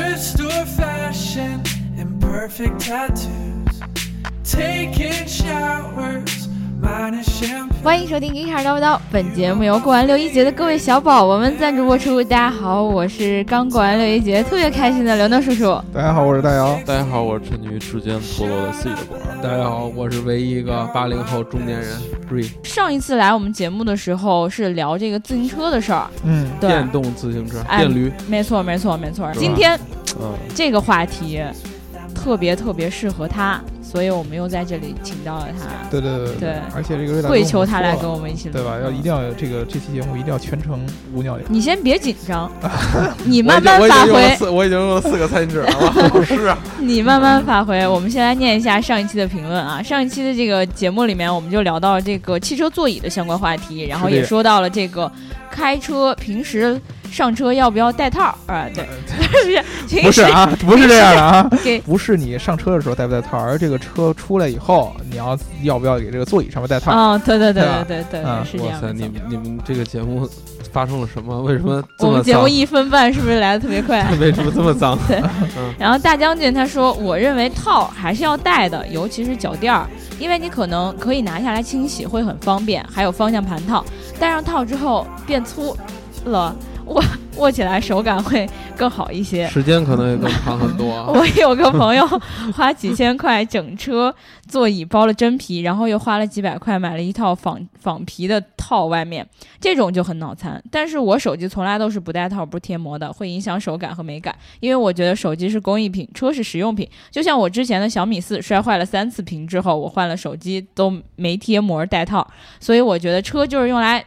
thrift store fashion, imperfect tattoos, taking showers 欢迎收听《一茬叨不叨》，本节目由过完六一节的各位小宝宝们赞助播出。大家好，我是刚过完六一节特别开心的刘能叔叔。大家好，我是大姚。大家好，我是沉溺于指尖陀螺的 C 的果儿。大家好，我是唯一一个八零后中年人。上一次来我们节目的时候是聊这个自行车的事儿，嗯，对，电动自行车，哎电驴，没错，没错，没错。今天嗯，这个话题特别特别适合他，所以我们又在这里请到了他，对对对对而且这个瑞达跪求他来跟我我们一起录对吧？要一定要这个这期节目一定要全程无尿点。你先别紧张，你我慢慢发挥，我已经用了四个餐巾纸了，老师啊，你慢慢发挥。我们先来念一下上一期的评论啊。上一期的这个节目里面，我们就聊到了这个汽车座椅的相关话题，然后也说到了这个开车平时上车要不要带套啊？对，不是啊，不是这样的啊，给不是你上车的时候带不带套，而这个车出来以后，你要要不要给这个座椅上面带套？啊，对对对对对对对，嗯是这样。哇塞，你们你们这个节目发生了什么？为什么这么我们节目？一分半是不是来的特别快？为什么这么脏？对然后大将军他说：“我认为套还是要带的，尤其是脚垫儿，因为你可能可以拿下来清洗，会很方便。还有方向盘套，戴上套之后变粗了，握 握起来手感会更好一些。时间可能也更长很多啊。我有个朋友花几千块整车座椅包了真皮，然后又花了几百块买了一套仿仿皮的套，外面这种就很脑残。但是我手机从来都是不带套、不贴膜的，会影响手感和美感，因为我觉得手机是工艺品，车是实用品。就像我之前的小米四摔坏了三次屏之后，我换了手机都没贴膜带套，所以我觉得车就是用来。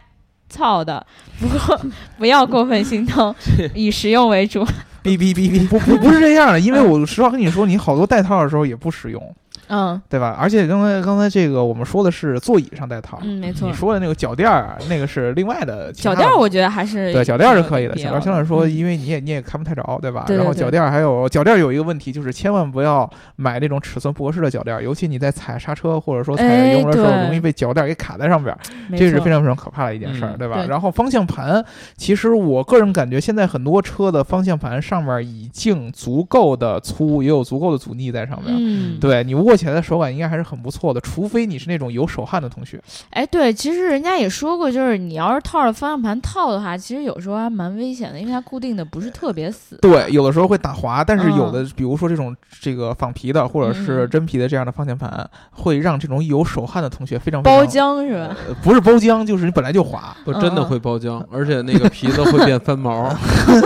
操的，不过不要过分心疼，以实用为主。哔哔哔哔，不不不是这样的，因为我实话跟你说，你好多带套的时候也不实用，嗯对吧？而且刚才刚才这个我们说的是座椅上带套，嗯，没错你。说的那个脚垫儿，那个是另外的。脚垫儿我觉得还是对，脚垫儿是可以的。必要脚垫儿相对来说，嗯因为你也你也看不太着，对吧？对对对然后脚垫儿还有脚垫儿有一个问题，就是千万不要买那种尺寸不合适的脚垫儿，尤其你在踩刹车或者说踩哎油门的时候，容易被脚垫儿给卡在上边儿，这是非常非常可怕的一件事儿，嗯对吧？对然后方向盘，其实我个人感觉现在很多车的方向盘上面已经足够的粗，也有足够的阻尼在上面。嗯，对你握起来的手感应该还是很不错的，除非你是那种有手汗的同学。哎，对，其实人家也说过，就是你要是套着方向盘套的话，其实有时候还蛮危险的，因为它固定的不是特别死。对，有的时候会打滑，但是有嗯的，比如说这种这个仿皮的或者是嗯真皮的这样的方向盘，会让这种有手汗的同学非常非常包浆是吧？呃不是包浆，就是你本来就滑。不真的嗯会包浆，而且那个皮子会变翻毛，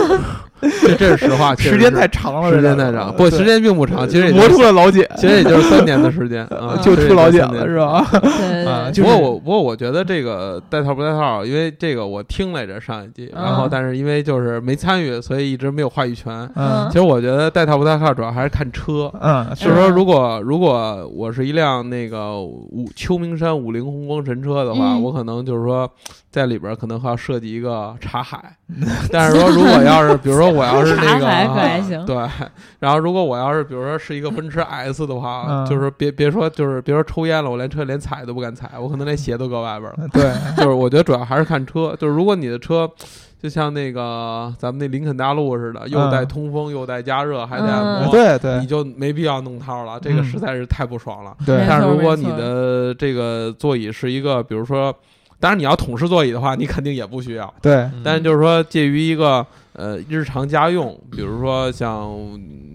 这这是实话，确实时间太长了，时间太长，不，时间并不长，其实也磨就出了老茧，其实也就是三年的时间 啊，就出老茧了是吧？啊不过我不过我觉得这个带套不带套，因为这个我听来着上一季，然后嗯但是因为就是没参与，所以一直没有话语权。嗯其实我觉得带套不带套主要还是看车，嗯，就是说如果如果我是一辆那个五秋名山五菱宏光神车的话，嗯我可能就是说在里边可能还要设计一个茶海，但是说如果要是比如说我要是那个还行对，然后如果我要是比如说是一个奔驰 S 的话，嗯就是别别说就是别说抽烟了，我连车连踩都不敢踩，我可能连鞋都搁外边了。对，就是我觉得主要还是看车，就是如果你的车就像那个咱们那林肯大陆似的，又带嗯通风又带加热还带按嗯摩，对对你就没必要弄套了，这个嗯实在是太不爽了。对没但是如果你的这个座椅是一个，比如说，当然你要桶式座椅的话，你肯定也不需要。对，但是就是说，介于一个呃日常家用，比如说像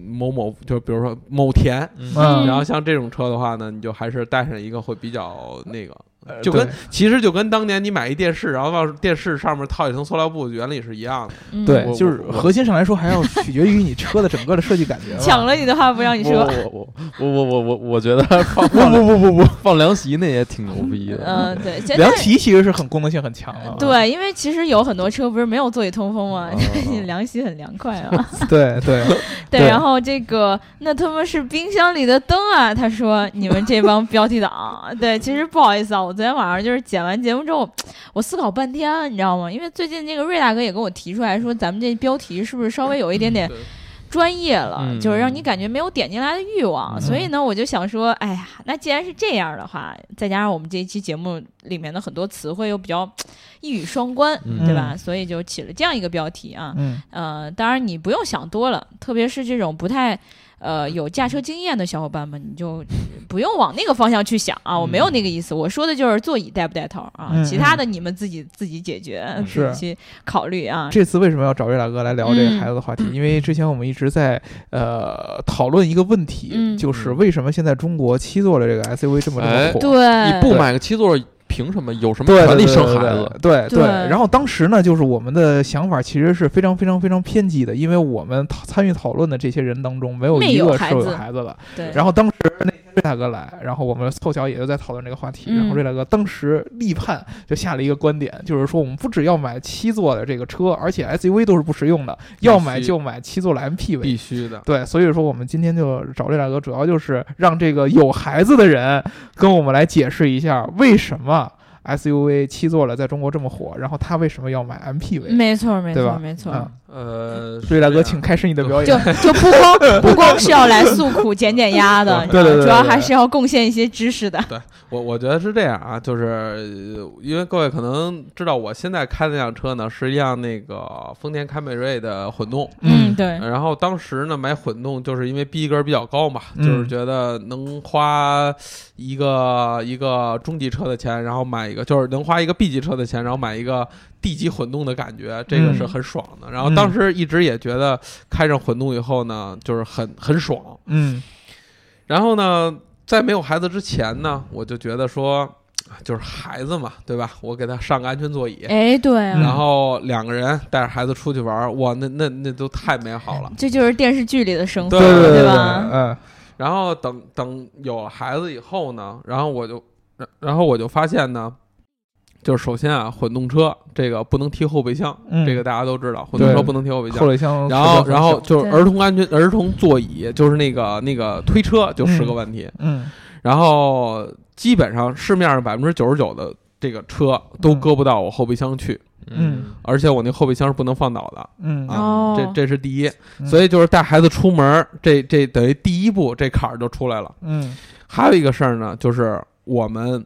某某，就比如说某田，嗯。然后像这种车的话呢，你就还是带上一个会比较那个，呃就跟对其实就跟当年你买一电视，然后往电视上面套一层塑料布，原理是一样的。嗯对，就是核心上来说，还要取决于你车的整个的设计感觉吧。抢了你的话不让你说。哦我我我我我我觉得 不不不不不，放凉席那也挺牛逼的。嗯，对，凉席其实是很功能性很强的。对，因为其实有很多车不是没有座椅通风吗？哦你凉席很凉快啊。对对，对，对然后这个那他妈是冰箱里的灯啊！他说你们这帮标题党，对，其实不好意思啊，我昨天晚上就是剪完节目之后，我思考半天，你知道吗？因为最近那个瑞大哥也跟我提出来说，咱们这标题是不是稍微有一点点专业了，嗯就是让你感觉没有点进来的欲望。嗯所以呢，我就想说，哎呀，那既然是这样的话，再加上我们这一期节目里面的很多词汇又比较一语双关，嗯对吧？所以就起了这样一个标题啊。嗯呃，当然你不用想多了，特别是这种不太。呃，有驾车经验的小伙伴们，你就不用往那个方向去想啊！我没有那个意思，我说的就是座椅带不带头啊，嗯其他的你们自己自己解决，嗯自己去考虑啊。这次为什么要找瑞大哥来聊这个嗯孩子的话题？因为之前我们一直在呃讨论一个问题，嗯就是为什么现在中国七座的这个 SUV 这么这么哎火？对，你不买个七座，凭什么？有什么，权利对对生孩子？对对对然后当时呢，就是我们的想法其实是非常非常非常偏激的，因为我们参与讨论的这些人当中，没有一个是有有孩子的。对，然后当时那天瑞大哥来，然后我们凑巧也就在讨论这个话题。嗯然后瑞大哥当时立判就下了一个观点，就是说我们不只要买七座的这个车，而且 SUV 都是不实用的，要买就买七座的 MPV。必须的。对，所以说我们今天就找瑞大哥，主要就是让这个有孩子的人跟我们来解释一下，为什么 SUV 七座的在中国这么火，然后他为什么要买 MPV？没错，没错，对吧没错。嗯呃，瑞大哥，请开始你的表演。就就不光不光是要来诉苦、减减压的，对对对对主要还是要贡献一些知识的。对我我觉得是这样啊，就是呃因为各位可能知道，我现在开的那辆车呢是一辆那个丰田凯美瑞的混动。嗯对，然后当时呢买混动，就是因为逼格比较高嘛，嗯就是觉得能花一个一个中级车的钱，然后买一个就是能花一个 B 级车的钱，然后买一个 D 级混动的感觉，这个嗯是很爽的。然后当时一直也觉得开上混动以后呢，就是很很爽。嗯然后呢，在没有孩子之前呢，我就觉得说，啊就是孩子嘛，对吧？我给他上个安全座椅，哎，对然后两个人带着孩子出去玩儿，哇，那那那都太美好了。这就是电视剧里的生活，对对对吧？嗯然后等等有了孩子以后呢，然后我就，然然后我就发现呢，就是首先啊，混动车这个不能提后备箱，嗯这个大家都知道，混动车不能提后备箱后。备箱然后，然后就是儿童安全、儿童座椅，就是那个那个推车，就是个问题。嗯然后基本上市面上百分之九十九的这个车都嗯搁不到我后备箱去，嗯而且我那后备箱是不能放倒的嗯啊，哦这这是第一。嗯所以就是带孩子出门儿，这这等于第一步，这坎儿就出来了。嗯还有一个事儿呢，就是我们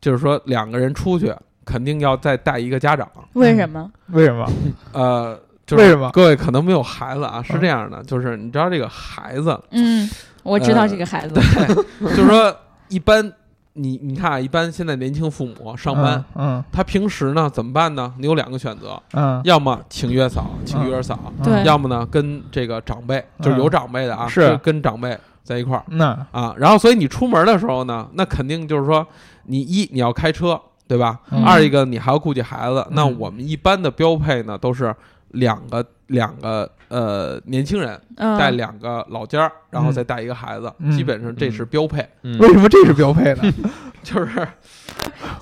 就是说两个人出去，肯定要再带一个家长。为什么？为什么？呃，就是为什么？各位可能没有孩子啊，是嗯这样的，就是你知道这个孩子，嗯，我知道呃这个孩子，对就是说一般你你看啊，一般现在年轻父母上班，嗯他平时呢怎么办呢？你有两个选择，嗯。要么请月嫂，请育儿嫂，嗯。对。要么呢跟这个长辈，就是有长辈的啊，是。跟跟长辈在一块儿。那。啊。然后所以你出门的时候呢，那肯定就是说你一你要开车，对吧？嗯。二一个你还要顾及孩子。那嗯我们一般的标配呢都是两个两个呃年轻人带嗯，两个老家儿，然后再带一个孩子，嗯。基本上这是标配，嗯。为什么这是标配呢？就是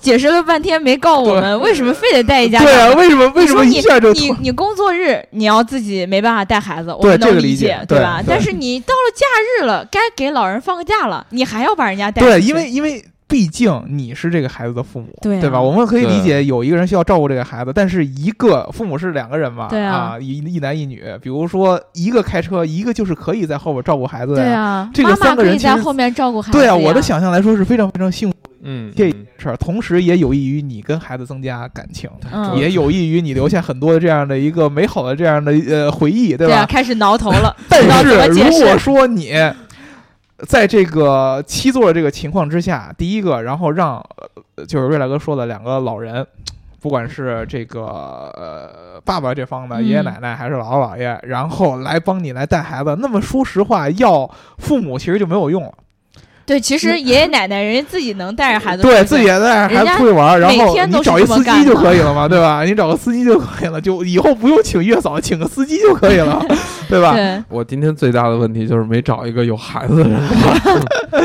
解释了半天没告我们为什么非得带一家对啊，为什么为什么一下就你你工作日你要自己没办法带孩子，我能理这个理解对吧？但是你到了假日了，该给老人放个假了，你还要把人家带对，因为因为毕竟你是这个孩子的父母，对啊。吧？我们可以理解有一个人需要照顾这个孩子，但是一个父母是两个人嘛，对啊。一一男一女，比如说一个开车，一个就是可以在后边照顾孩子的呀。对啊，这个妈妈三个人在后面照顾孩子。对啊，我的想象来说是非常非常幸福嗯，这件事儿，同时也有益于你跟孩子增加感情，嗯。也有益于你留下很多的这样的一个美好的这样的呃回忆，对吧？对啊，开始挠头了，但是如果说你在这个七座的这个情况之下，第一个，然后让呃就是瑞来哥说的两个老人，不管是这个呃爸爸这方的嗯。爷爷奶奶还是姥姥姥爷，然后来帮你来带孩子，那么说实话，要父母其实就没有用了，对，其实爷爷奶奶人家自己能带着孩子出去，对自己也带着孩子出去玩，然后你天找一司机就可以了嘛，对吧？你找个司机就可以了，就以后不用请月嫂，请个司机就可以了，对吧？对，我今天最大的问题就是没找一个有孩子的人。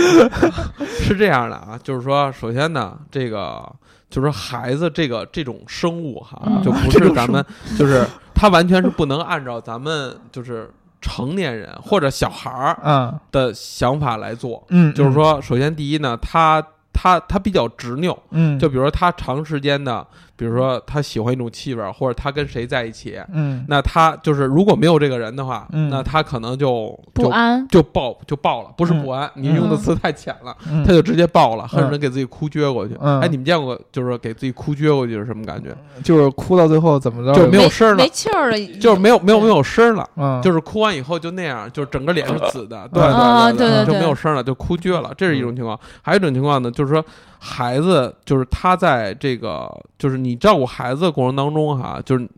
是这样的啊，就是说，首先呢，这个就是说孩子这个这种生物哈，嗯就不是咱们就是他完全是不能按照咱们就是成年人或者小孩儿嗯。的想法来做。嗯，就是说，首先第一呢，他他他比较执拗，嗯，就比如说他长时间的，比比如说他喜欢一种气味儿，或者他跟谁在一起，嗯。那他就是如果没有这个人的话，嗯。那他可能就就不安，就爆就爆了，不是嗯。不安，你用的词太浅了，嗯，他就直接爆了，恨不得给自己哭撅过去。嗯。哎，你们见过就是给自己哭撅过去是什么感觉？就是哭到最后怎么着？就没有声儿了。没气儿了，就是没有没有没有声儿了。嗯，就是哭完以后就那样，就是整个脸是紫的，对对对对就没有声了，就哭撅了，这是一种情况。还有一种情况呢，就是说孩子，就是他在这个，就是你照顾孩子的过程当中哈，就是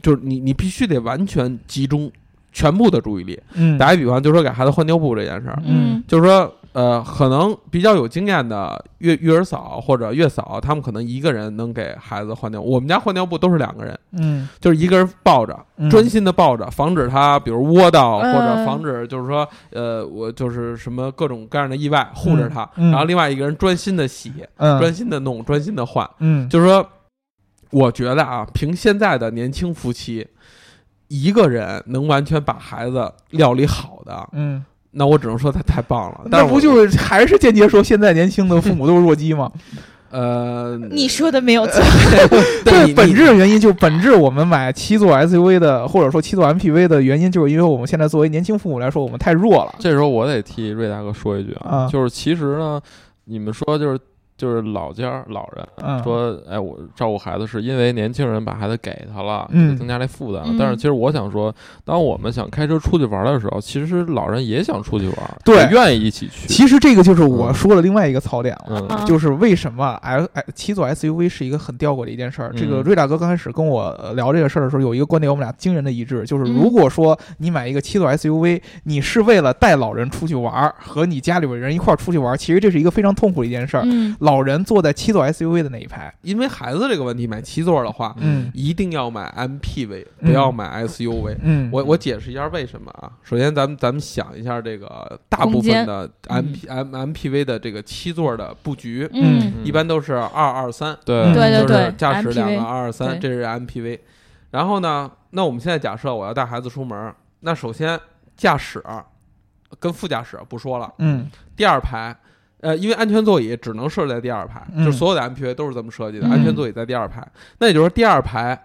就是你你必须得完全集中全部的注意力。嗯。打一比方，就说给孩子换尿布这件事儿，嗯。就是说呃，可能比较有经验的月育儿嫂或者月嫂，他们可能一个人能给孩子换尿布。我们家换尿布都是两个人，嗯。就是一个人抱着，嗯。专心的抱着，防止他比如窝到，嗯。或者防止就是说，呃，我就是什么各种各样的意外护着他，嗯。然后另外一个人专心的洗，嗯。专心的弄，专心的换。嗯。就是说，我觉得啊，凭现在的年轻夫妻，一个人能完全把孩子料理好的，嗯，那我只能说他太棒了。但是我那不就是还是间接说现在年轻的父母都是弱鸡吗？呃，你说的没有错，对，对你本质的原因就本质，我们买七座 SUV 的或者说七座 MPV 的原因，就是因为我们现在作为年轻父母来说，我们太弱了。这时候我得替瑞大哥说一句啊就是其实呢，你们说就是就是老家儿老人嗯，说，哎，我照顾孩子是因为年轻人把孩子给他了，嗯给他增加这负担但是其实我想说，当我们想开车出去玩的时候，其实老人也想出去玩，对愿意一起去。其实这个就是我说的另外一个槽点了。就是为什么 L 七座 SUV 是一个很吊诡的一件事儿。这个嗯。瑞大哥刚开始跟我呃聊这个事儿的时候，有一个观点我们俩惊人的一致，就是嗯。如果说你买一个七座 SUV，你是为了带老人出去玩儿，和你家里边人一块儿出去玩儿，其实这是一个非常痛苦的一件事儿。嗯老人坐在七座 SUV 的那一排，因为孩子这个问题，买七座的话，嗯。一定要买 MPV，嗯。不要买 SUV。嗯，我我解释一下为什么啊？首先，咱们咱们想一下这个大部分的 MP M MPV 的这个七座的布局，嗯。一般都是二二三，对。嗯就是对对对驾驶两个二二三，这是 MPV。然后呢，那我们现在假设我要带孩子出门，那首先驾驶跟副驾驶不说了，嗯。第二排。呃，因为安全座椅只能设在第二排，嗯就所有的 MPV 都是这么设计的，嗯安全座椅在第二排。那也就是说，第二排，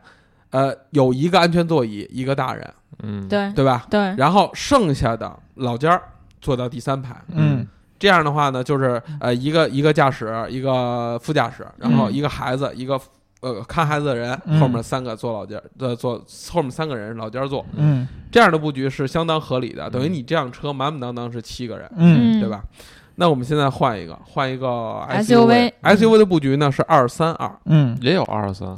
呃，有一个安全座椅，一个大人，嗯，对对吧？对，然后剩下的老尖儿坐到第三排。嗯这样的话呢，就是呃，一个一个驾驶，一个副驾驶，然后嗯一个孩子，一个呃看孩子的人，嗯后面三个坐老家，呃，坐后面三个人老家坐。嗯这样的布局是相当合理的，等于你这辆车满满当当是七个人，嗯嗯对吧？那我们现在换一个，换一个 SUV SUV 的布局呢是二三二，嗯。也有二三，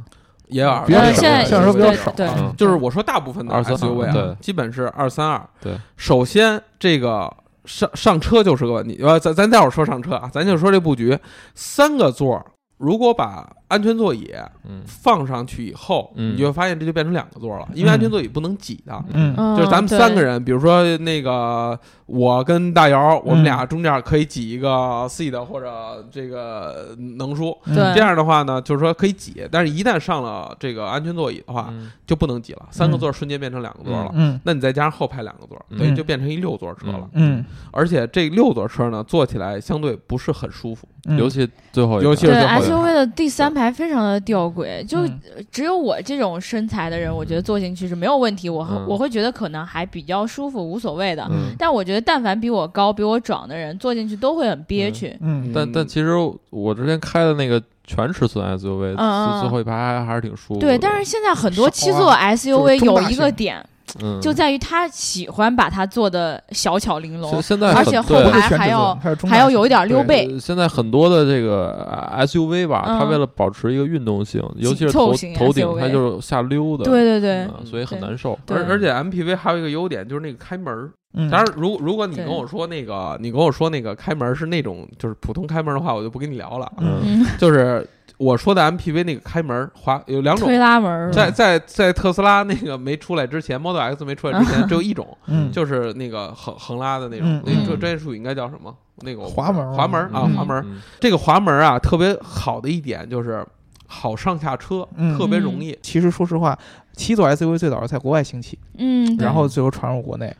也有二比较少呃现在相对来说比较少对就是我说大部分的 SUV 啊，基本是二三二。对，首先这个上上车就是个问题，呃，咱咱待会儿说上车啊，咱就说这布局，三个座儿，如果把安全座椅嗯。放上去以后，嗯。你就会发现这就变成两个座儿了，因为嗯安全座椅不能挤的。嗯。嗯。就是咱们三个人，比如说那个我跟大姚，我们嗯俩中间可以挤一个 C 的或者这个能叔，嗯。对。这样的话呢，就是说可以挤，但是一旦上了这个安全座椅的话，嗯。就不能挤了，三个座儿瞬间变成两个座儿了。嗯。那你再加上后排两个座儿，嗯。等于就变成一六座车了。嗯。而且这六座车呢，坐起来相对不是很舒服。嗯，尤其最后一尤其排对是最后 SUV 的第三排非常的吊诡，就嗯。只有我这种身材的人，我觉得坐进去是没有问题，我嗯。我会觉得可能还比较舒服，无所谓的。嗯。但我觉得，但凡比我高、比我壮的人坐进去都会很憋屈。嗯。但但其实我之前开的那个全尺寸 SUV，嗯嗯最最后一排还还是挺舒服的。对，但是现在很多七座啊 SUV 有一个型点，嗯，就在于他喜欢把它做的小巧玲珑现，在而且后排还要还要有一点溜背。呃现在很多的这个呃 SUV 吧，嗯。它为了保持一个运动性，尤其是头头顶它就是下溜的，对对对，嗯所以很难受。而而且 MPV 还有一个优点就是那个开门儿。嗯，当然，如如果你跟我说那个，你跟我说那个开门是那种就是普通开门的话，我就不跟你聊了。嗯。嗯，就是我说的 MPV 那个开门滑有两种。推，拉门儿。在在在特斯拉那个没出来之前，Model X 没出来之前，只有一种，嗯。就是那个横横拉的那种。嗯，那个专嗯。专业术语应该叫什么？那个滑门儿滑门儿啊，嗯。滑门这个滑门儿啊，特别好的一点就是好上下车，嗯。特别容易。其实说实话，七座 SUV 最早是在国外兴起，嗯，然后最后传入国内。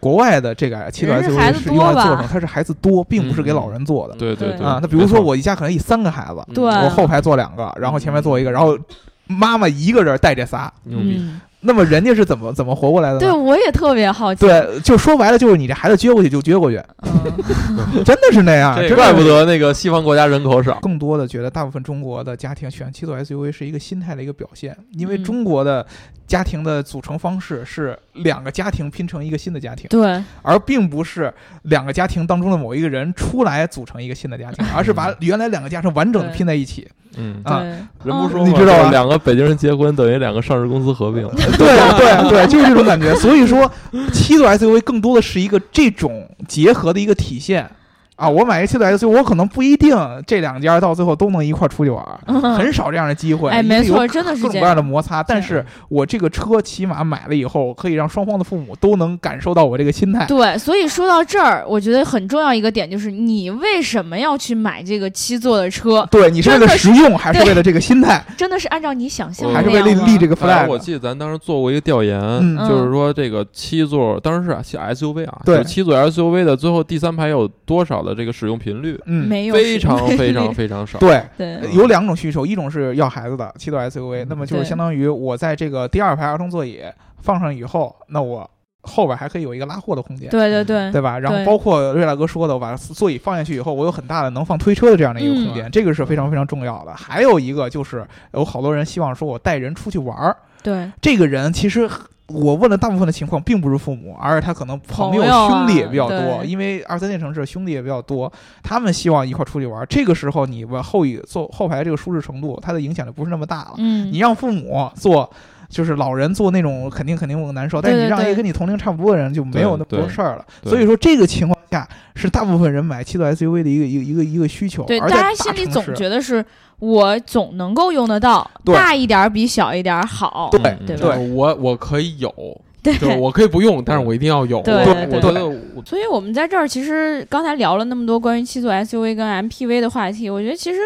国外的这个七座人是孩 SUV 是用来多吧？做什么？它是孩子多，并不是给老人做的。对对对。啊。那比如说我一家可能一三个孩子，嗯对。我后排坐两个，然后前面坐一个，然后妈妈一个人带这仨，牛逼，嗯，那么人家是怎么怎么活过来的？对，我也特别好奇。对，就说白了就是你这孩子撅过去就撅过去，嗯，真的是那样，怪不得那个西方国家人口少。更多的觉得大部分中国的家庭选七座 SUV 是一个心态的一个表现，因为嗯中国的家庭的组成方式是两个家庭拼成一个新的家庭，对，而并不是两个家庭当中的某一个人出来组成一个新的家庭，而是把原来两个家庭完整的拼在一起。嗯，啊，人不嗯说嘛你知道吧两个北京人结婚等于两个上市公司合并。对对对，就是这种感觉。所以说，七座 SUV 更多的是一个这种结合的一个体现。啊，我买一七座 SUV，我可能不一定这两家到最后都能一块儿出去玩儿，很少这样的机会。哎，没错，真的是这各种各样的。摩擦，但是我这个车起码买了以后，可以让双方的父母都能感受到我这个心态。对，所以说到这儿，我觉得很重要一个点就是，你为什么要去买这个七座的车？对你是为了实用，还是为了这个心态，真的是按照你想象的还是为了立这个 flag？我记得咱当时做过一个调研，嗯就是说这个七座，当时是啊七 SUV 啊，对就是七座 SUV 的最后第三排有多少的这个使用频率？嗯，没有非常非常非常少。对。对有两种需求，一种是要孩子的七座 SUV，那么就是相当于我在这个第二排儿童座椅放上以后，那我后边还可以有一个拉货的空间，对对对对吧？然后包括瑞大哥说的，我把座椅放下去以后，我有很大的能放推车的这样的一个空嗯间，这个是非常非常重要的。还有一个就是有好多人希望说我带人出去玩儿，对这个人其实我问的大部分的情况并不是父母，而是他可能朋友、兄弟也比较多，对因为二三线城市兄弟也比较多，他们希望一块儿出去玩儿。这个时候你往后一坐后排这个舒适程度，它的影响就不是那么大了。嗯，你让父母坐。就是老人坐那种肯定肯定难受，但是对对对你让一个跟你同龄差不多的人就没有那么对对多事儿了。所以说这个情况下是大部分人买七座 SUV 的一个一个一个一个需求。对，而大大家心里总觉得是我总能够用得到，大一点儿比小一点儿好。对嗯对吧就是我我可以有，对就是我可以不用，但是我一定要有。对我对我觉得所以我们在这儿其实刚才聊了那么多关于七座 SUV 跟 MPV 的话题，我觉得其实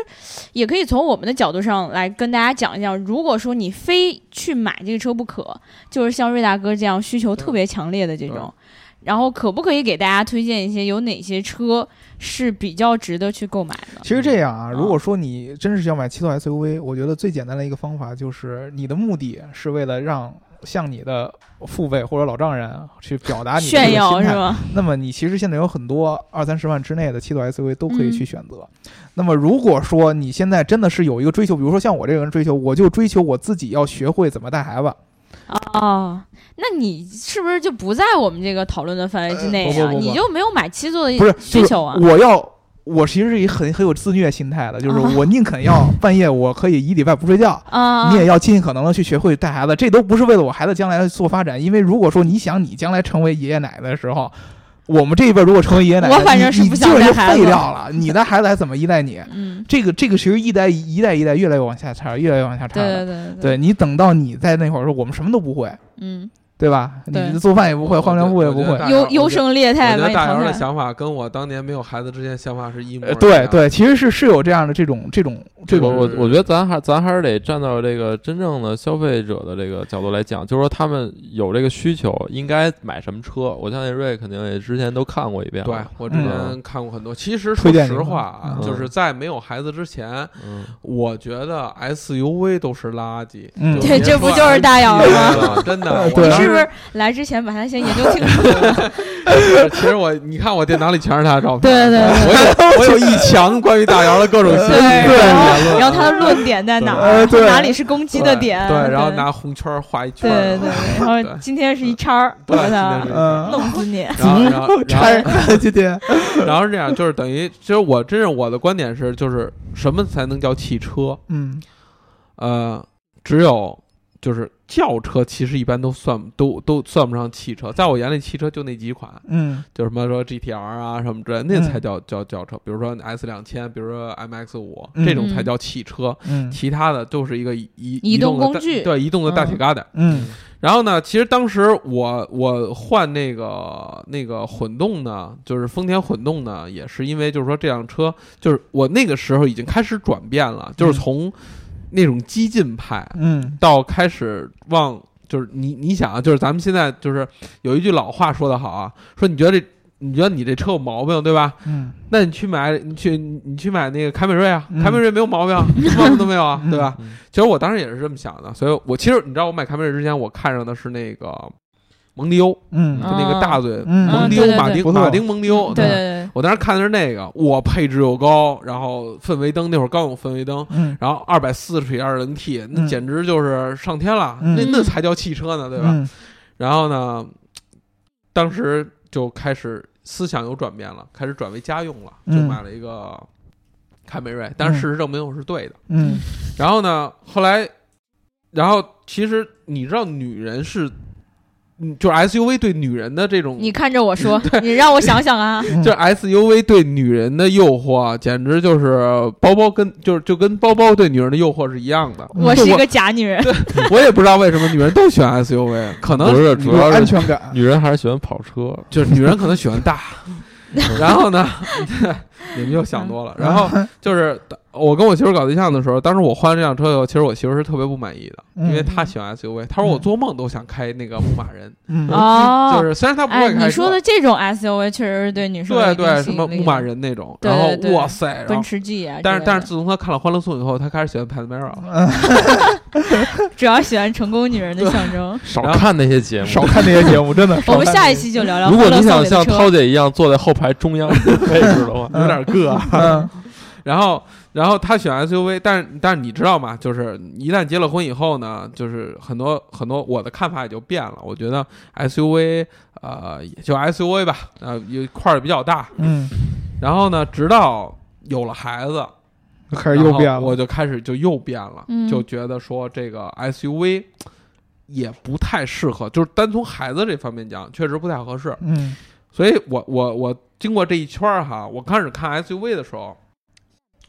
也可以从我们的角度上来跟大家讲一讲，如果说你非去买这个车不可，就是像瑞大哥这样需求特别强烈的这种，然后可不可以给大家推荐一些有哪些车是比较值得去购买的？其实这样啊，嗯如果说你真是要买七座 SUV，我觉得最简单的一个方法就是你的目的是为了让向你的父辈或者老丈人去表达你的这个炫耀心。是吗？那么你其实现在有很多二三十万之内的七座 SUV 都可以嗯去选择。那么如果说你现在真的是有一个追求，比如说像我这个人追求，我就追求我自己要学会怎么带孩子。哦，那你是不是就不在我们这个讨论的范围之内啊？呃不不不不你就没有买七座的不是，就是需求啊？我要。我其实是一很很有自虐心态的，就是啊我宁肯要半夜我可以一礼拜不睡觉，啊，你也要尽可能的去学会带孩子，这都不是为了我孩子将来做发展。因为如果说你想你将来成为爷爷奶奶的时候，我们这一辈如果成为爷爷奶奶，我反正是不想带孩子废掉了，你的孩子还怎么依赖你？嗯，这个这个其实一代一代一代越来越往下差，越来越往下差的。对对对对你等到你在那会儿说我们什么都不会，嗯，对吧？你做饭也不会，换尿布也不会。优优胜劣我汰我觉得大姚你淘汰。的想法跟我当年没有孩子之前想法是一模呃，一样。对，对，其实是是有这样的这种这种这种我我我觉得咱还咱还是得站到这个真正的消费者的这个角度来讲，就是说他们有这个需求，应该买什么车。我相信瑞肯定也之前都看过一遍。对我之前看过很多。其实说实话啊，嗯就是在没有孩子之前，嗯，我觉得 SUV 都是垃圾。嗯对，这不就是大姚吗？真的，我对当时你是不是？来之前把他先研究清楚？其实我，你看我电脑里全是他的照片。对对对。我有我有一墙关于大姚的各种信息。对各种言论。然后他的论点在哪？对。哪里是攻击的点？对，然后拿红圈画一圈。对对对，然后今天是一叉儿，对我操弄死你！然后，然后，然后，今天然后是这样，就是等于，其实我真是我的观点是，就是什么才能叫汽车？嗯呃，只有就是轿车，其实一般都算都都算不上汽车。在我眼里，汽车就那几款，嗯就什么说 GTR 啊什么之类，那才叫叫轿车。比如说 S 两千，比如说 MX 五，嗯这种才叫汽车。嗯其他的都是一个移移动工具对，移动的大铁疙瘩。嗯然后呢，其实当时我我换那个那个混动呢，就是丰田混动呢，也是因为就是说这辆车，就是我那个时候已经开始转变了，就是从那种激进派嗯到开始往，就是你你想啊，就是咱们现在就是有一句老话说得好啊，说你觉得这你觉得你这车有毛病，对吧？嗯那你去买，你去你去买那个凯美瑞啊，嗯凯美瑞没有毛病，什么毛病都没有啊，嗯对吧？嗯其实我当时也是这么想的，所以我其实你知道，我买凯美瑞之前，我看上的是那个蒙迪欧，嗯。就那个大嘴嗯。蒙迪欧马丁马丁蒙迪欧，对对对，我当时看的是那个，我，配置又高，然后氛围灯那会儿刚有氛围灯，嗯。然后二百四十匹二零 T，那嗯。简直就是上天了，嗯。那那才叫汽车呢，对吧？嗯。然后呢，当时就开始思想有转变了，开始转为家用了，就嗯买了一个凯美瑞。但是事实证明我是对的。嗯。然后呢，后来，然后其实你知道，女人是，嗯，就是 SUV 对女人的这种，你看着我说，你让我想想啊，嗯就是 SUV 对女人的诱惑啊，简直就是包包跟就是就跟包包对女人的诱惑是一样的。我是一个假女人，我也不知道为什么女人都喜欢 SUV，可能不是主要是安全感。女人还是喜欢跑车，就是女人可能喜欢大，然后呢，你们又想多了。然后就是我跟我媳妇搞对象的时候，当时我换了这辆车以后，其实我媳妇是特别不满意的，嗯。因为她喜欢 SUV，她说我做梦都想开那个牧马人，嗯。哦，就是虽然她不哎，会开车。你说的，这种 SUV 确实是对女生对对，什么牧马人那种，然后对。对哇塞，奔驰 G 啊但是但是自从她看了《欢乐颂》以后，她开始喜欢 Panamera 了。主要喜欢成功女人的象征。少看那些节目。少看那些节目，真的。我们下一期期就聊聊如果你想像涛姐一样坐在后排中央位置的话，有点硌，嗯。然后，然后他选 SUV，但是但是你知道吗？就是一旦结了婚以后呢，就是很多很多我的看法也就变了。我觉得 SUV 呃也就 SUV 吧，呃有块儿比较大。嗯，然后呢，直到有了孩子，开始又变了。我就开始就又变了，嗯就觉得说这个 SUV 也不太适合，就是单从孩子这方面讲，确实不太合适。嗯所以我我我经过这一圈儿哈，我开始看 SUV 的时候，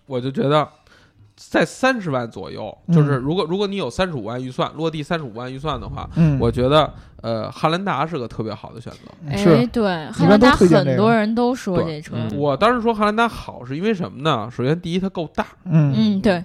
我就觉得在三十万左右，嗯。就是如果如果你有三十五万预算，落地三十五万预算的话，嗯，我觉得呃汉兰达是个特别好的选择。哎，是。对，汉兰达推荐这个。很多人都说对这车，嗯我当时说汉兰达好是因为什么呢？首先第一它够大，嗯。嗯，对，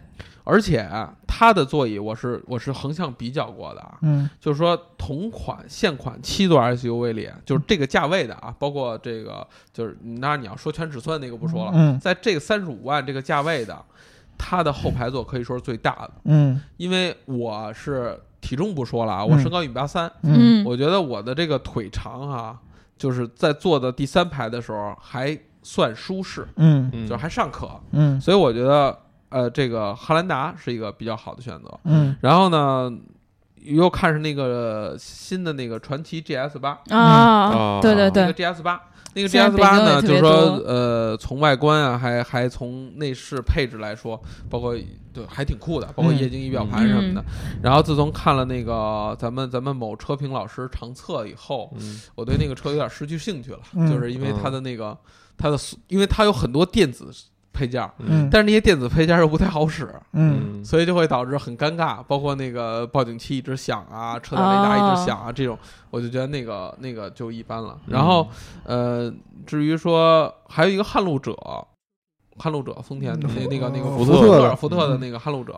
而且它的座椅我是我是横向比较过的啊，嗯。就是说同款现款七座 SUV 里，就是这个价位的啊，包括这个就是当然你要说全尺寸那个不说了，嗯。在这个三十五万这个价位的，它的后排座可以说是最大的，嗯。因为我是体重不说了啊，嗯。我身高一米八三，嗯嗯，我觉得我的这个腿长啊，就是在坐的第三排的时候还算舒适，嗯。嗯。就是还尚可，嗯。所以我觉得呃这个汉兰达是一个比较好的选择。嗯然后呢，又看上那个新的那个传奇 GS 八，啊，对对那个对，GS 八，那个 GS 八呢，就是说呃，从外观啊，还还从内饰配置来说，包括对还挺酷的，包括嗯液晶仪表盘什么的。然后自从看了那个咱们咱们某车评老师长测以后，嗯我对那个车有点失去兴趣了，嗯就是因为它的那个它的，因为它有很多电子配件儿，嗯。但是那些电子配件儿又不太好使。嗯。所以就会导致很尴尬，包括那个报警器一直响啊，车载雷达一直响啊，这种我就觉得那个那个就一般了。然后呃，至于说还有一个撼路者，撼路者丰田的那那个那个福福特的福特的那个撼路者，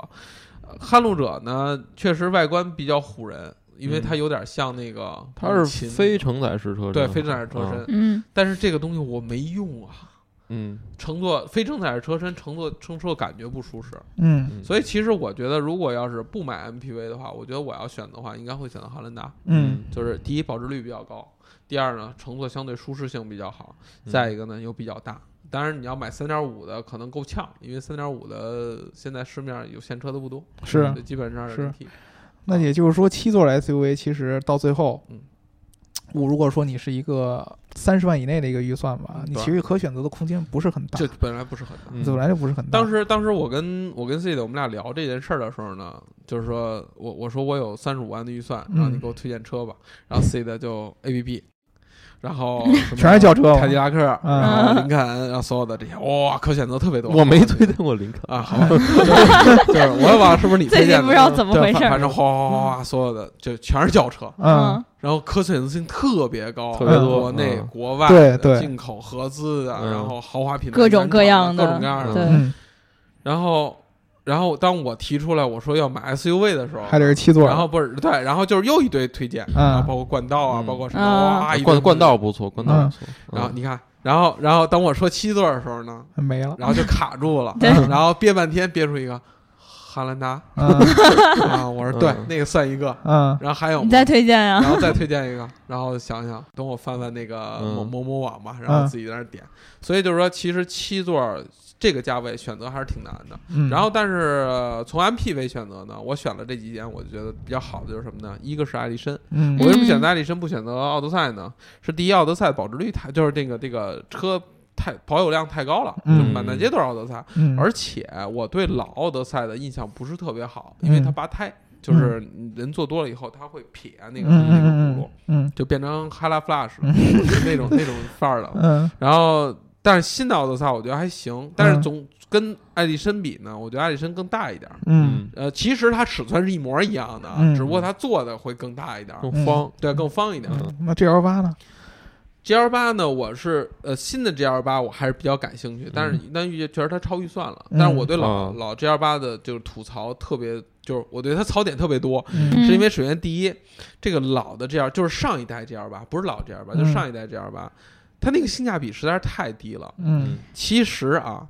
呃撼路者呢确实外观比较唬人，因为它有点像那个它是非承载式车身，对非承载式车身，嗯，但是这个东西我没用啊。嗯，乘坐非承载式车身，乘坐乘车感觉不舒适，嗯。嗯，所以其实我觉得，如果要是不买 MPV 的话，我觉得我要选的话，应该会选择汉兰达。嗯。就是第一保值率比较高，第二呢乘坐相对舒适性比较好，嗯。再一个呢又比较大。当然你要买三点五的可能够呛，因为三点五的现在市面上有现车的不多，是基本上是。那也就是说，七座的 SUV 其实到最后，嗯，我如果说你是一个三十万以内的一个预算吧，你对其实可选择的空间不是很大这，本来不是很大。嗯本来就不是很大。当时，当时我跟我跟 C 的我们俩聊这件事儿的时候呢，就是说我我说我有三十五万的预算，然后你嗯给我推荐车吧，然后 C 的就 A P P，然后 全是轿车凯迪拉克，嗯。然后林肯，然后所有的这些，哇，可选择特别多。我没推荐过林肯，啊，好吧，就是就是我也忘了是不是你推荐的，最近不知道怎么对回事反反正哗哗哗哗，所有的就全是轿车，嗯，然后可选择性特别高，特别多国内、嗯。国外、对对进口、合资的，嗯。然后豪华品牌、各种各样的各种各样的。对嗯。然后，然后当我提出来我说要买 SUV 的时候，还得是七座，然后不是对，然后就是又一堆推荐，嗯然后包括冠道啊，嗯包括什么啊哇，冠冠道不错，冠道不错。然后你看，然后然后等我说七座的时候呢，没了。然后就卡住了，对然后憋半天憋出一个汉兰达嗯啊，我说对嗯，那个算一个，嗯然后还有吗你再推荐呀然？后再推荐一个，然后想想，等我翻翻那个嗯某某某网吧，然后自己在那儿点。所以就是说，其实七座这个价位选择还是挺难的。嗯，然后，但是呃从 MPV 选择呢，我选了这几点，我就觉得比较好的就是什么呢？一个是艾力绅，嗯我为什么选择艾力绅不选择奥德赛呢？是第一，奥德赛保值率太，就是这个这个车太保有量太高了，嗯就满大街都是奥德赛。嗯，而且我对老奥德赛的印象不是特别好，因为它嗯拔胎，就是人坐多了以后，它会撇那个嗯那个轱嗯辘，嗯就变成 Hella Flash 了那种那种范儿了。嗯然后，但是新的奥德赛我觉得还行，但是嗯。总跟艾力绅比呢，我觉得艾力绅更大一点儿。嗯。呃，其实它尺寸是一模一样的，嗯。只不过它做的会更大一点儿，更方，对，更方一点儿。嗯，那 G L 八呢？G L 八呢，我是呃新的 G L 八我还是比较感兴趣，但是但预觉得它超预算了，嗯。但是我对老、啊。老 G L 八的就是吐槽特别，就是我对它槽点特别多，是因为首先第一，这个老的 G L 就是上一代 G L 八，不是老 G L 八，嗯就是上一代 G L 八，它那个性价比实在是太低了。嗯。其实啊，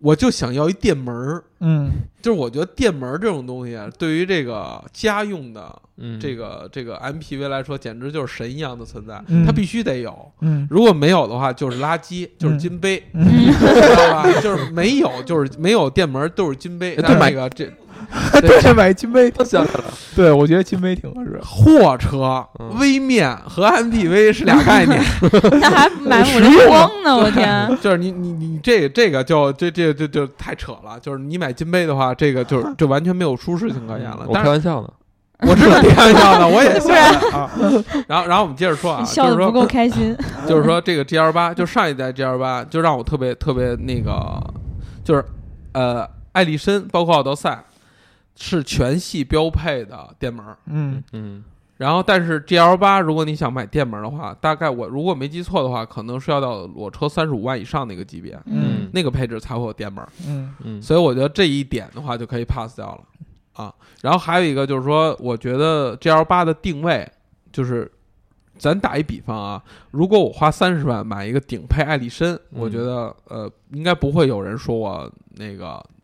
我就想要一电门儿，嗯。就是我觉得电门儿这种东西啊，对于这个家用的嗯，这个这个 MPV 来说，简直就是神一样的存在，嗯。它必须得有。嗯。如果没有的话，就是垃圾，就是金杯，嗯，知道吧？就是没有，就是没有电门，都是金杯。哎对但是买个这 对，这买金杯，想起来了，对我觉得金杯挺合适。货车、嗯微面和 MPV 是俩概念，那还买五菱宏呢，我天！就是你你你这这个就这这这就太扯了。就是你买金杯的话，这个就是就完全没有舒适性可言了。我开玩笑呢。我知道你开玩笑的，我也不笑然啊。然后然后我们接着说啊，你笑就是说的不够开心。就是说这个 G L 八，就上一代 G L 八，就让我特别特别那个，就是呃，艾力绅包括奥德赛是全系标配的电门儿。嗯嗯然后，但是 G L 八，如果你想买电门儿的话，大概我如果没记错的话，可能是要到裸车三十五万以上那个级别，嗯那个配置才会有电门儿。嗯嗯，所以我觉得这一点的话就可以 pass 掉了啊。然后还有一个就是说，我觉得 G L 八的定位就是，咱打一比方啊，如果我花三十万买一个顶配艾力绅，我觉得呃应该不会有人说我那个嗯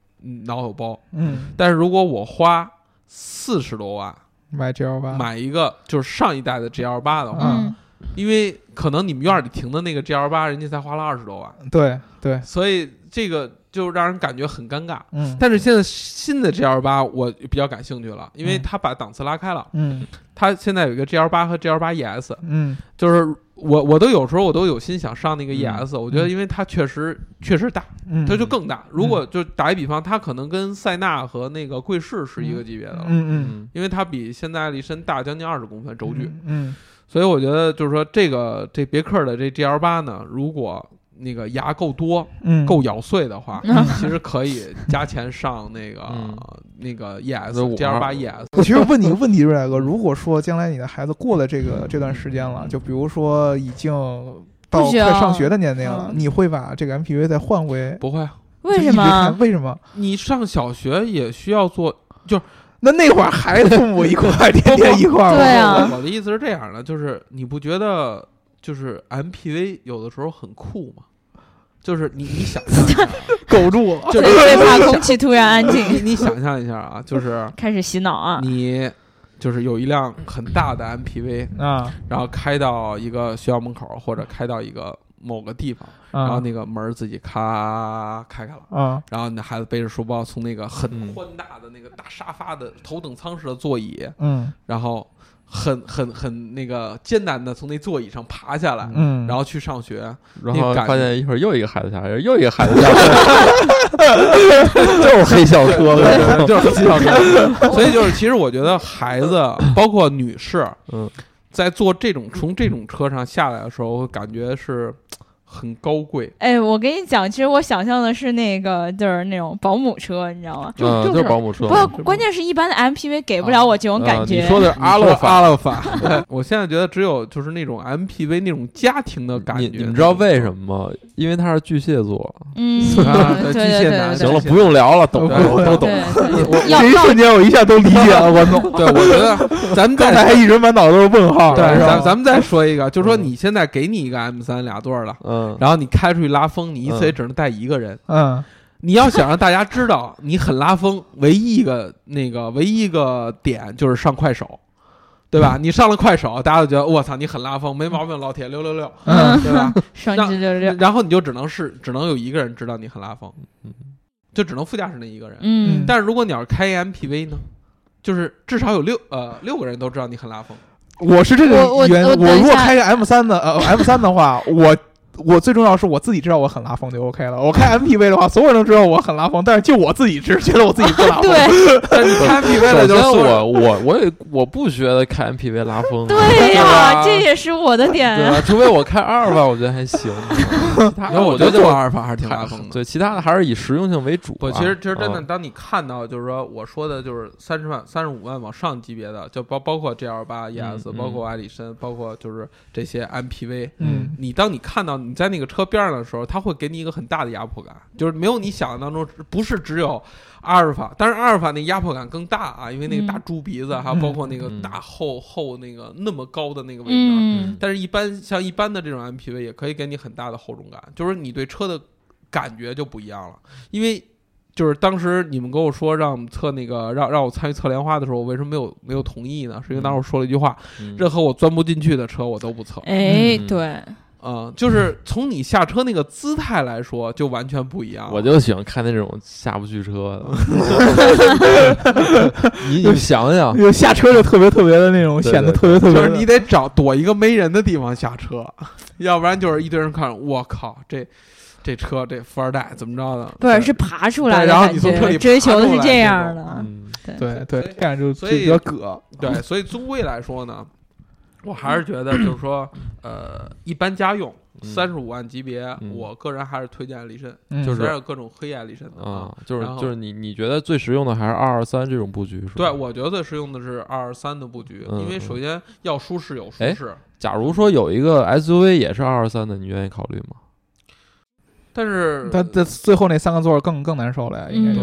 脑有包。嗯，但是如果我花四十多万买 G L 八，买一个就是上一代的 G L 八的话，嗯。因为可能你们院里停的那个 G L 八，人家才花了二十多万，对对，所以这个就让人感觉很尴尬。嗯。但是现在新的 G L 八我比较感兴趣了，因为嗯。它把档次拉开了。嗯。它现在有一个 G L 八和 G L 八 ES，嗯。就是我我都有时候我都有心想上那个嗯。ES，、我觉得因为它确实确实大，嗯，它就更大。如果就打一比方，它可能跟塞纳和那个贵士是一个级别的。了，嗯嗯。嗯。因为它比现在爱丽绅大将近二十公分轴距。嗯。所以我觉得就是说这个这别克的这 G L 八呢，如果那个牙够多、嗯够咬碎的话，嗯 其实可以加钱上那个、嗯那个 ES 我 G L 八 ES。我其实问你一个问题，瑞大哥，如果说将来你的孩子过了这个这段时间了，就比如说已经到快上学的年龄了，嗯你会把这个 MPV 再换回？不会，为什么？为什么？你上小学也需要做。就那那会儿还父母一块儿，天天 一块儿，对啊我我的意思是这样的，就是你不觉得就是 MPV 有的时候很酷吗？就是你你想象一下啊 苟住了。就是最最怕空气突然安静，你想象一下啊，就是 开始洗脑啊！你就是有一辆很大的 MPV，啊然后开到一个学校门口，或者开到一个某个地方，然后啊那个门儿自己咔开开了，啊然后你的孩子背着书包从那个很嗯宽大的那个大沙发的头等舱式的座椅，嗯然后很很很那个艰难的从那座椅上爬下来，嗯，然后去上学。然后发现一会儿又一个孩子下来，又一个孩子下来，就是黑校车，就是黑校车，所以就是，其实我觉得孩子，包括女士，嗯，在坐这种从这种车上下来的时候，感觉是很高贵，哎，我跟你讲，其实我想象的是那个就是那种保姆车，你知道吗？嗯，就就是保姆车，不，关键是一般的 MPV 给不了我这种感觉。啊你说的是 阿你说勒法，阿勒法，对 我现在觉得只有就是那种 MPV 那种家庭的感觉。你你们知道为什么吗？因为他是巨蟹座。嗯，啊对对巨蟹男对对对行了，不用聊了，懂对的我都懂。这一瞬间我一下都理解了，我懂。对，我觉得咱们刚才还一直满脑子都是问号。对，咱咱们再说一个，就是说你现在给你一个 M 三俩座儿了，嗯，然后你开出去拉风，你一次嗯也只能带一个人。嗯你要想让大家知道你很拉风，唯一一个那个唯一一个点就是上快手，对吧？你上了快手，大家都觉得我操你很拉风，没毛病，老铁六六六，嗯对吧？上让去六六，然后你就只能是只能有一个人知道你很拉风嗯，就只能副驾驶那一个人。嗯，但是如果你要是开一 MPV 呢，就是至少有六呃六个人都知道你很拉风。我是这个我我原，我我等一下如果开个 M 三的呃 M 三的话，我我最重要是我自己知道我很拉风就 OK 了。我开 MPV 的话，所有人都知道我很拉风，但是就我自己只觉得我自己不拉风。对 但你开 MPV 了首先就我我我也我不觉得开 MPV 拉风，对呀，吧这也是我的点啊。对吧？除非我开阿尔法，我觉得还行。其他然后我的觉得我觉得做阿尔法还是挺拉风的。对，其他的还是以实用性为主吧。不，其实其实真的，嗯当你看到就是说我说的就是三十万、三十五万往上级别的，就包包括 GL 八 ES，、嗯包括艾力绅，包括就是这些 MPV。嗯你当你看到你在那个车边上的时候，它会给你一个很大的压迫感，就是没有你想象当中，不是只有阿尔法，但是阿尔法那压迫感更大啊，因为那个大嗯猪鼻子，还有包括那个大厚厚那个那么高的那个尾巴。嗯，但是，一般像一般的这种 MPV 也可以给你很大的厚重感，就是你对车的感觉就不一样了。因为就是当时你们跟我说让我们测那个让让我参与测莲花的时候，我为什么没有没有同意呢？是因为当时我说了一句话：嗯任何我钻不进去的车我都不测。哎，嗯对，嗯，就是从你下车那个姿态来说，就完全不一样。我就喜欢看那种下不去车的。你你想想，就下车就特别特别的那种，对显得特别特别。就是你得找躲一个没人的地方下车，要不然就是一堆人看着，我靠，这这车这富二代怎么着的？不是是爬出来的然后，你从车里追求的是这样的。嗯，对对，这样就所以比较葛。对，所以终归来说呢，我还是觉得就是说，呃，一般家用嗯三十五万级别，嗯我个人还是推荐艾力绅，嗯就是有各种黑艾力绅的啊，就是就是你你觉得最实用的还是二二三这种布局是吧？对，我觉得最实用的是二二三的布局，嗯因为首先要舒适有舒哎适，假如说有一个 SUV 也是二二三的，你愿意考虑吗？但是它的最后那三个座儿更更难受了呀，应该。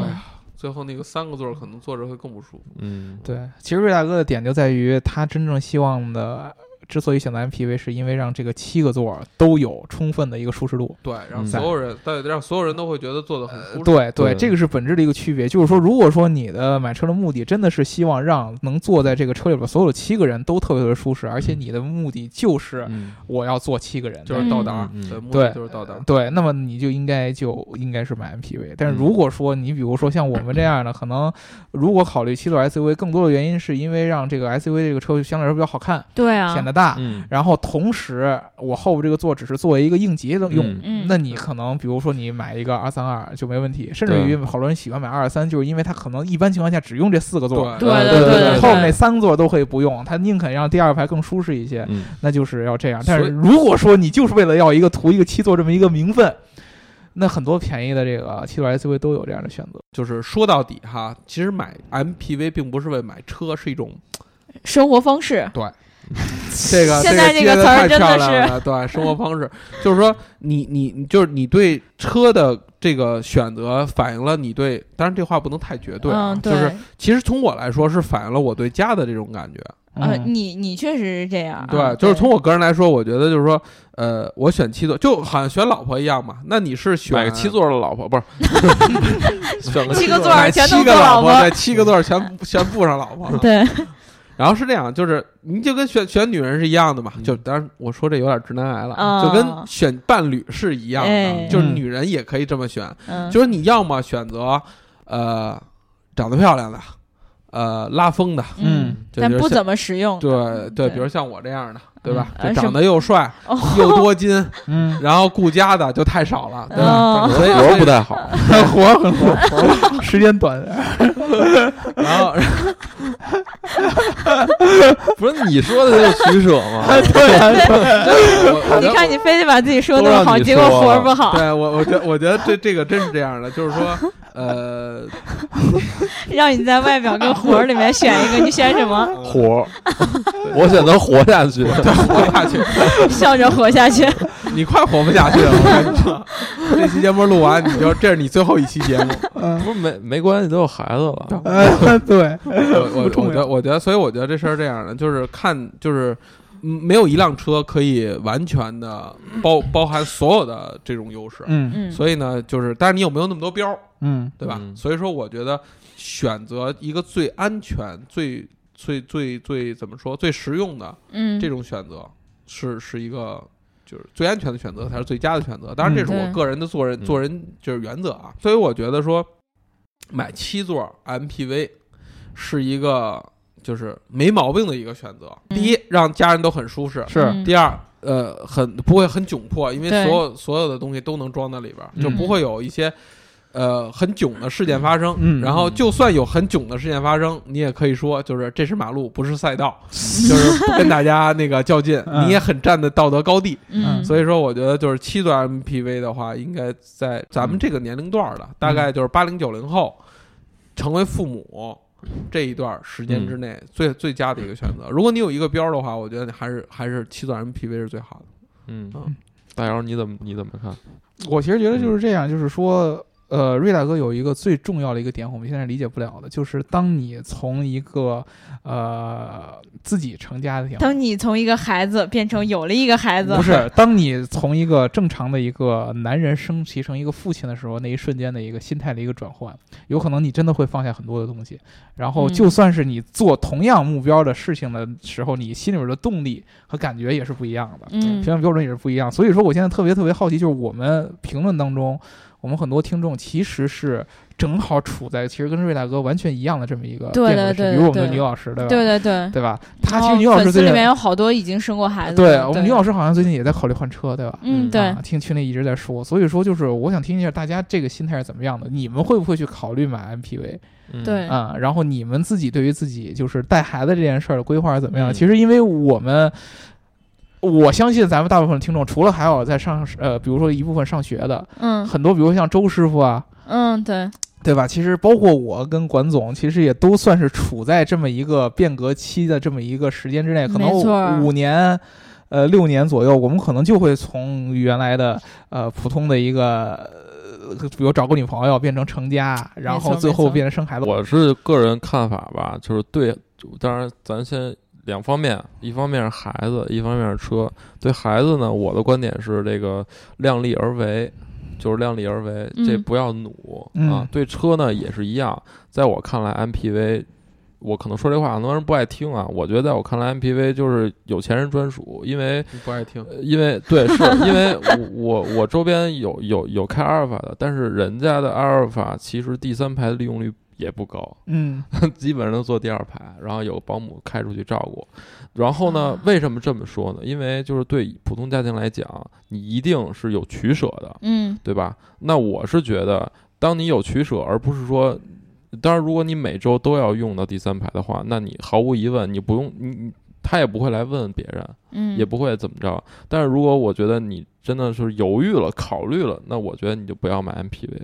最后那个三个座可能坐着会更不舒服。嗯，对，其实瑞大哥的点就在于他真正希望的，之所以选择 MPV，是因为让这个七个座儿都有充分的一个舒适度。对，让嗯所有人，对，让所有人都会觉得坐的很舒适。对对这个是本质的一个区别。就是说，如果说你的买车的目的真的是希望让能坐在这个车里边所有的七个人都特别特别舒适，而且你的目的就是嗯我要坐七个人，就是到达，对，目对的就是到达。对，那么你就应该就应该是买 MPV。但是嗯如果说你比如说像我们这样的，可能如果考虑七座 SUV，更多的原因是因为让这个 SUV 这个车相对来说比较好看，对啊，显得大。嗯。然后同时，我后边这个座只是作为一个应急的用，那你可能比如说你买一个二三二就没问题，甚至于好多人喜欢买二三，就是因为它可能一般情况下只用这四个座，对。对对对对后面那三个座都可以不用，他宁肯让第二排更舒适一些，嗯。那就是要这样。但是如果说你就是为了要一个图一个七座这么一个名分，那很多便宜的这个七座 SUV 都有这样的选择。就是说到底哈，其实买 MPV 并不是为买车，是一种生活方式，这个现在这个词儿真的漂亮是了，对生活方式，就是说你你你就是你对车的这个选择反映了你对，当然这话不能太绝对啊，嗯，对，就是其实从我来说是反映了我对家的这种感觉，呃，嗯你你确实是这样啊，对，就是从我个人来说，我觉得就是说，呃，我选七座就好像选老婆一样嘛，那你是选个七座的老婆不是？选个七个座全都七个做老婆，对，七个座全全布上老婆，对，然后是这样，就是你就跟选选女人是一样的嘛，嗯。就当然我说这有点直男癌了，啊就跟选伴侣是一样的，哎。就是嗯女人也可以这么选，嗯，就是你要么选择呃长得漂亮的，呃拉风的，嗯，就比如像但不怎么实用，对对，对。比如像我这样的，对吧？嗯。呃就长得又帅哦。又多金，嗯，然后顾家的就太少了，对吧？哦。所以活儿不太好，活儿很活儿，时间短。然后 不是你说的就是取舍吗？对你看你非得把自己说都那么好，结果活儿不好，对我我觉我觉得这这个真是这样的，就是说，呃，让你在外表跟活儿里面选一个，你选什么？活，我选择活下去。活下去，笑着活下去。你快活不下去了，我跟你说，这期节目录完，你就这是你最后一期节目。嗯 不是没没关系，都有孩子了。呃，对，我我觉得我觉得，所以我觉得这事儿这样的，就是看就是。嗯没有一辆车可以完全的包包含所有的这种优势，嗯嗯，所以呢，就是，但是你有没有那么多标儿，嗯对吧？嗯所以说，我觉得选择一个最安全、最最最最怎么说最实用的嗯，这种选择，是是一个就是最安全的选择，才是最佳的选择。当然，这是我个人的做人嗯做人就是原则啊。所以我觉得说，买七座 MPV 是一个就是没毛病的一个选择。嗯第一，让家人都很舒适；是嗯第二，呃，很不会很窘迫，因为所有所有的东西都能装在里边儿，就嗯不会有一些。呃，很囧的事件发生，嗯然后就算有很囧的事件发生，你也可以说，就是这是马路，不是赛道，就是不跟大家那个较劲，嗯你也很站的道德高地。嗯，所以说，我觉得就是七座 MPV 的话，应该在咱们这个年龄段儿的，大概就是八零九零后成为父母这一段时间之内最最佳的一个选择。如果你有一个标儿的话，我觉得你还是还是七座 MPV 是最好的。嗯嗯，大姚你怎么你怎么看？我其实觉得就是这样，就是说，呃，瑞大哥有一个最重要的一个点，我们现在理解不了的，就是当你从一个呃自己成家庭，当你从一个孩子变成有了一个孩子，不是，当你从一个正常的一个男人升级成一个父亲的时候，那一瞬间的一个心态的一个转换，有可能你真的会放下很多的东西。然后，嗯就算是你做同样目标的事情的时候，你心里边的动力和感觉也是不一样的，嗯评判标准也是不一样。所以说，我现在特别特别好奇，就是我们评论当中，我们很多听众其实是正好处在其实跟瑞大哥完全一样的这么一个比如我们的对女老师，对吧？对对对。对吧？她其实女老师最近里面有好多已经生过孩子对，我们女老师好像最近也在考虑换车，对吧？嗯，对啊，，听群里一直在说，所以说就是我想听一下大家这个心态是怎么样的，你们会不会去考虑买 MPV 嗯对啊？然后你们自己对于自己就是带孩子这件事儿的规划是怎么样？嗯其实因为我们。我相信咱们大部分听众，除了还有在上呃，比如说一部分上学的，嗯很多，比如像周师傅啊，嗯，对，对吧？其实包括我跟管总，其实也都算是处在这么一个变革期的这么一个时间之内，可没错能五年。呃，六年左右，我们可能就会从原来的呃普通的一个，呃比如找个女朋友，变成成家，然后最后变成生孩子。我是个人看法吧，就是对，当然咱先两方面，一方面是孩子，一方面是车。对孩子呢，我的观点是这个量力而为，就是量力而为，这嗯不要努、嗯啊。对车呢也是一样，在我看来，MPV。我可能说这话很多人不爱听啊，我觉得在我看来，MPV 就是有钱人专属，因为不爱听，呃因为对，是因为我我我周边有有有开阿尔法的，但是人家的阿尔法其实第三排的利用率也不高，嗯 基本上都坐第二排，然后有个保姆开出去照顾。然后呢啊，为什么这么说呢？因为就是对普通家庭来讲，你一定是有取舍的，嗯对吧？那我是觉得，当你有取舍，而不是说。当然，如果你每周都要用到第三排的话，那你毫无疑问，你不用你你他也不会来问别人，嗯，也不会怎么着。但是如果我觉得你真的是犹豫了、考虑了，那我觉得你就不要买 MPV，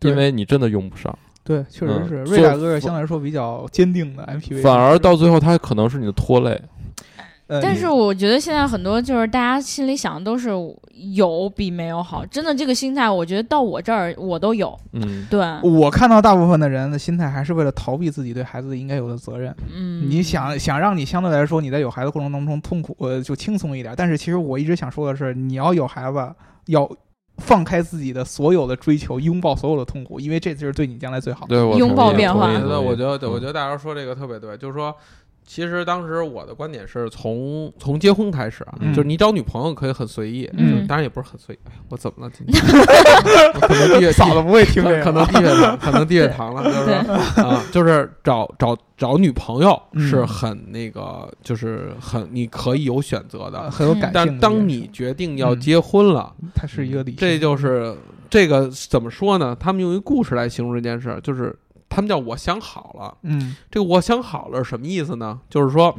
因为你真的用不上，对，确实嗯是。瑞大哥是相对来说比较坚定的 MPV，反而到最后他可能是你的拖累。呃但是我觉得现在很多就是大家心里想的都是有比没有好，真的这个心态，我觉得到我这儿我都有。嗯，对，我看到大部分的人的心态还是为了逃避自己对孩子应该有的责任。嗯，你想想让你相对来说你在有孩子过程当中痛苦呃就轻松一点，但是其实我一直想说的是，你要有孩子要放开自己的所有的追求，拥抱所有的痛苦，因为这就是对你将来最好的。对，我拥抱变化我觉得，我觉得，我嗯觉得大家说这个特别对，就是说，其实当时我的观点是从从结婚开始啊，嗯就是你找女朋友可以很随意，当然也不是很随意。哎，我怎么了今天？我 可能地嫂子不会听这个，可可能地血糖，可能低血糖了，就是对说啊，就是找找找女朋友嗯是很那个，就是很你可以有选择的，呃很有感性的但一件事。当你决定要嗯结婚了，它是一个理性，这就是这个怎么说呢？他们用一故事来形容这件事儿，就是他们叫我想好了。嗯这个我想好了是什么意思呢？就是说，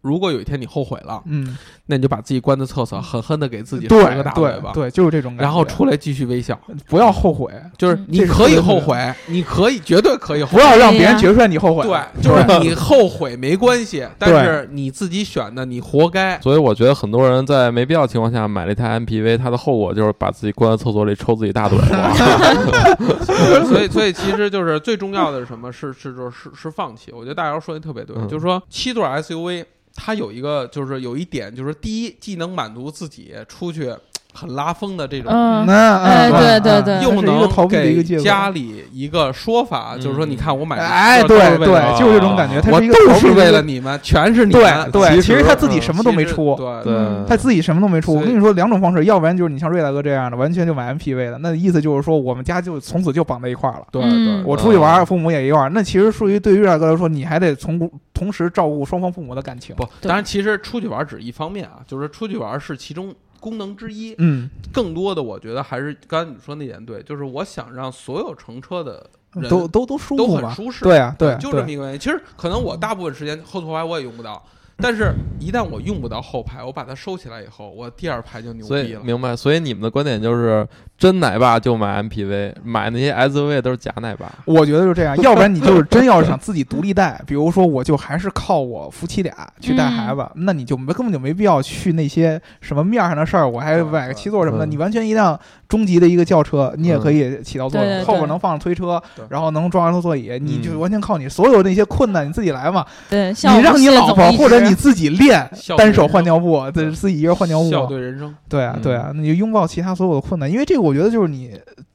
如果有一天你后悔了，嗯，那你就把自己关在厕所，狠狠的给自己对扇个大嘴巴，对对，就是这种感觉。然后出来继续微笑。不要后悔，就是你可以后悔，你可以绝对可以后悔不。要让别人觉出来你后悔。对，就是你后悔没关系，但是你自己选的，你活该。所以我觉得很多人在没必要情况下买了一台 MPV，它的后果就是把自己关在厕所里抽自己大嘴巴。所以，所以其实就是最重要的是什么？是是就是是是放弃。我觉得大姚说的特别对，嗯就是说七座 SUV 他有一个就是有一点，就是第一，既能满足自己出去很拉风的这种。嗯，那哎嗯嗯对对对又能逃避的一个给。家里一个说法，就是说，嗯你看我买的哎，对对，就是这种感觉，它我是一个都是为了你们，全是你对们。对，其实其实他自己嗯什么都没出，对对，他自己什么都没出。我跟你说两种方式，要不然就是你像瑞大哥这样的，完全就买 MPV 的，那意思就是说我们家就从此就绑在一块儿了。对嗯对，我出去玩，父母也一块儿，那其实属于对于瑞大哥来说，你还得从同时照顾双方父母的感情。不，当然，其实出去玩只一方面啊，就是出去玩是其中功能之一。嗯，更多的，我觉得还是刚才你说那点对，就是我想让所有乘车的人都都都舒都服都。很舒适。对啊，对啊，就这么一个原因。其实可能我大部分时间后头排我也用不到，但是一旦我用不到后排，我把它收起来以后，我第二排就牛逼了。以明白，所以你们的观点就是真奶爸就买 MPV，买那些 SUV 都是假奶爸。我觉得就这样，要不然你就是真要是想自己独立带，比如说我就还是靠我夫妻俩去带孩子，那你就没根本就没必要去那些什么面上的事儿，我还买个七座什么的，嗯。你完全一辆中级的一个轿车，你也可以起到作用，后边能放推车，然后能装儿童座椅，你就嗯。完全靠你所有那些困难你自己来嘛，对，像你让你老婆或者你自己练单手换尿布，对自己一个人换尿笑布，对人生，对啊嗯对啊，那你就拥抱其他所有的困难，因为这个我觉得就是你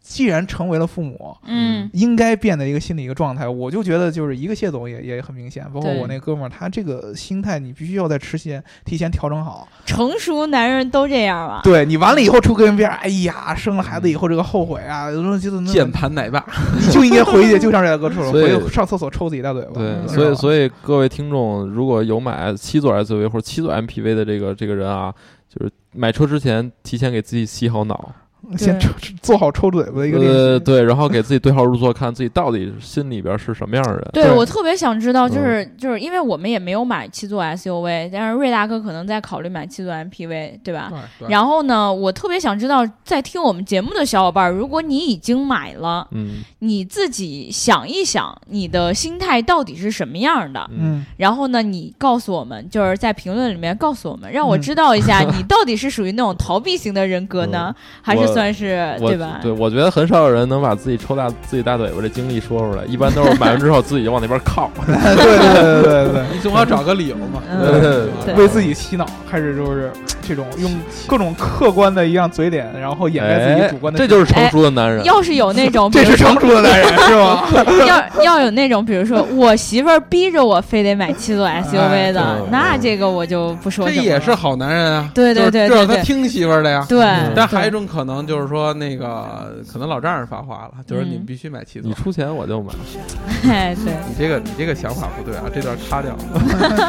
既然成为了父母。嗯应该变的一个心理一个状态，我就觉得就是一个谢总也也很明显，包括我那哥们儿，他这个心态你必须要在吃前提前调整好。成熟男人都这样吧？对你完了以后出个人边，哎呀，生了孩子以后这个后悔啊，有时候觉得键盘奶爸，你就应该回去，就像这大哥说的，回去上厕所抽自己大嘴巴。对，嗯所以以所以各位听众，如果有买七座 SUV 或者七座 MPV 的这个这个人啊，就是买车之前提前给自己洗好脑，先抽做好抽嘴巴的一个练习。呃对，然后给自己对号入座，看自己到底心里边是什么样的人。对对我特别想知道，就嗯是就是因为我们也没有买七座 SUV，但是瑞大哥可能在考虑买七座 MPV，对吧？对然后呢，我特别想知道，在听我们节目的小伙伴，如果你已经买了，嗯你自己想一想，你的心态到底是什么样的？然后呢，你告诉我们，就是在评论里面告诉我们，让我嗯知道一下，你到底是属于那种逃避型的人格呢，还是我算是对吧？对，我觉得很少有人能把自己抽大自己大嘴巴这经历说出来，一般都是买完之后自己就往那边靠。对对对对对你总要找个理由嘛。嗯对对对为自己洗脑，开始就是这种用各种客观的一样嘴脸，然后掩盖自己哎主观的，这就是成熟的男人。要是有那种，这是成熟的男人是吗？要要有那种，比如说我媳妇儿逼着我非得买七座 SUV 的，哎那这个我就不说这。也是好男人啊，对对对就是知道对对他听媳妇儿的呀。对，但还有一种可能就是说，那个可能老丈人发话了，就是你们必须买七座你。出钱我就买，哎对你这个你这个想法不对啊，这段擦掉。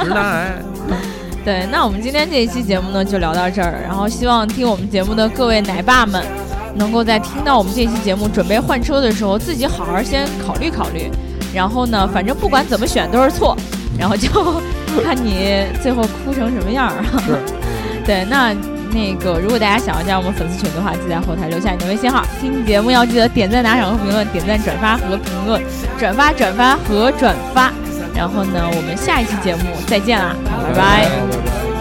直男癌，对。那我们今天这一期节目呢，就聊到这儿。然后希望听我们节目的各位奶爸们，能够在听到我们这期节目准备换车的时候，自己好好先考虑考虑。然后呢，反正不管怎么选都是错，然后就看你最后哭成什么样儿。是，对，那那个如果大家想要加入我们粉丝群的话，记得在后台留下你的微信号。听期节目要记得点赞、打赏和评论，点赞、转发和评论，转发、转发和转发。然后呢，我们下一期节目再见啦，拜拜。